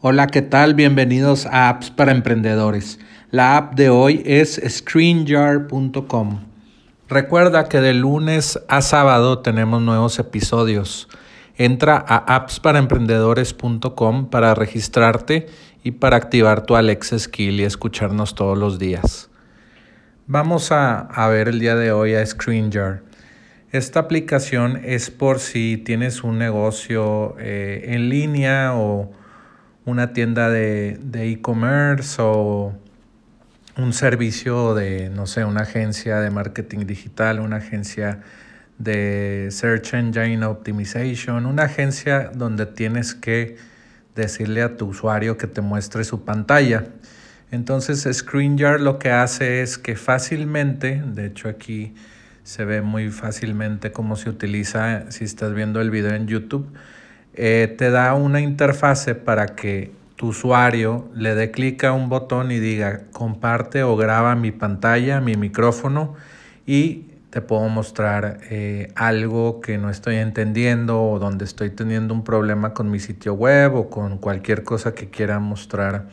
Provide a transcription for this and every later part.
Hola, ¿qué tal? Bienvenidos a Apps para Emprendedores. La app de hoy es ScreenJar.com. Recuerda que de lunes a sábado tenemos nuevos episodios. Entra a appsparaemprendedores.com para registrarte y para activar tu Alexa Skill y escucharnos todos los días. Vamos a, ver el día de hoy a ScreenJar. Esta aplicación es por si tienes un negocio eh, en línea o una tienda de e-commerce o un servicio de, no sé, una agencia de marketing digital, una agencia de Search Engine Optimization, una agencia donde tienes que decirle a tu usuario que te muestre su pantalla. Entonces ScreenJar lo que hace es que fácilmente, de hecho aquí se ve muy fácilmente cómo se utiliza si estás viendo el video en YouTube, eh, te da una interfase para que tu usuario le dé clic a un botón y diga comparte o graba mi pantalla, mi micrófono y te puedo mostrar eh, algo que no estoy entendiendo o donde estoy teniendo un problema con mi sitio web o con cualquier cosa que quiera mostrar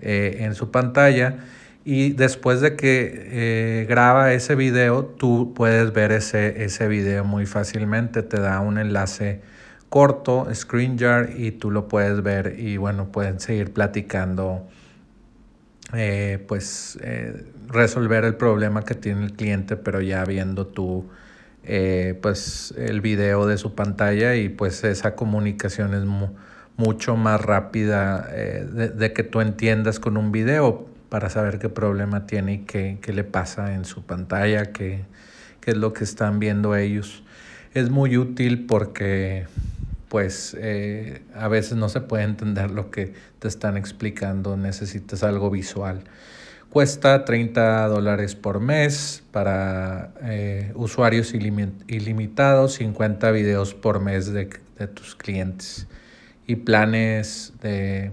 eh, en su pantalla. Y después de que graba ese video, tú puedes ver ese, ese video muy fácilmente. Te da un enlace corto, ScreenJar, y tú lo puedes ver y bueno, pueden seguir platicando, eh, pues eh, resolver el problema que tiene el cliente, pero ya viendo tú eh, pues el video de su pantalla y pues esa comunicación es mucho más rápida de, que tú entiendas con un video para saber qué problema tiene y qué, qué le pasa en su pantalla, qué, qué es lo que están viendo ellos. Es muy útil porque pues eh, a veces no se puede entender lo que te están explicando, necesitas algo visual. Cuesta 30 dólares por mes para eh, usuarios ilimitados, 50 videos por mes de, tus clientes y planes de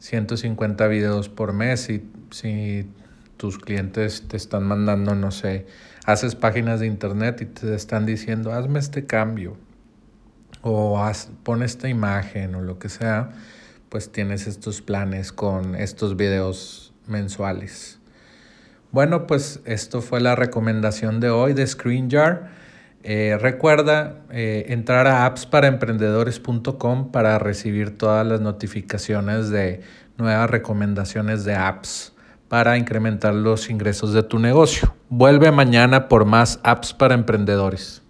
150 videos por mes y si tus clientes te están mandando, no sé, haces páginas de internet y te están diciendo, hazme este cambio o haz, pon esta imagen o lo que sea, pues tienes estos planes con estos videos mensuales. Bueno, pues esto fue la recomendación de hoy de ScreenJar. Eh, recuerda eh, entrar a appsparaemprendedores.com para recibir todas las notificaciones de nuevas recomendaciones de apps para incrementar los ingresos de tu negocio. Vuelve mañana por más apps para emprendedores.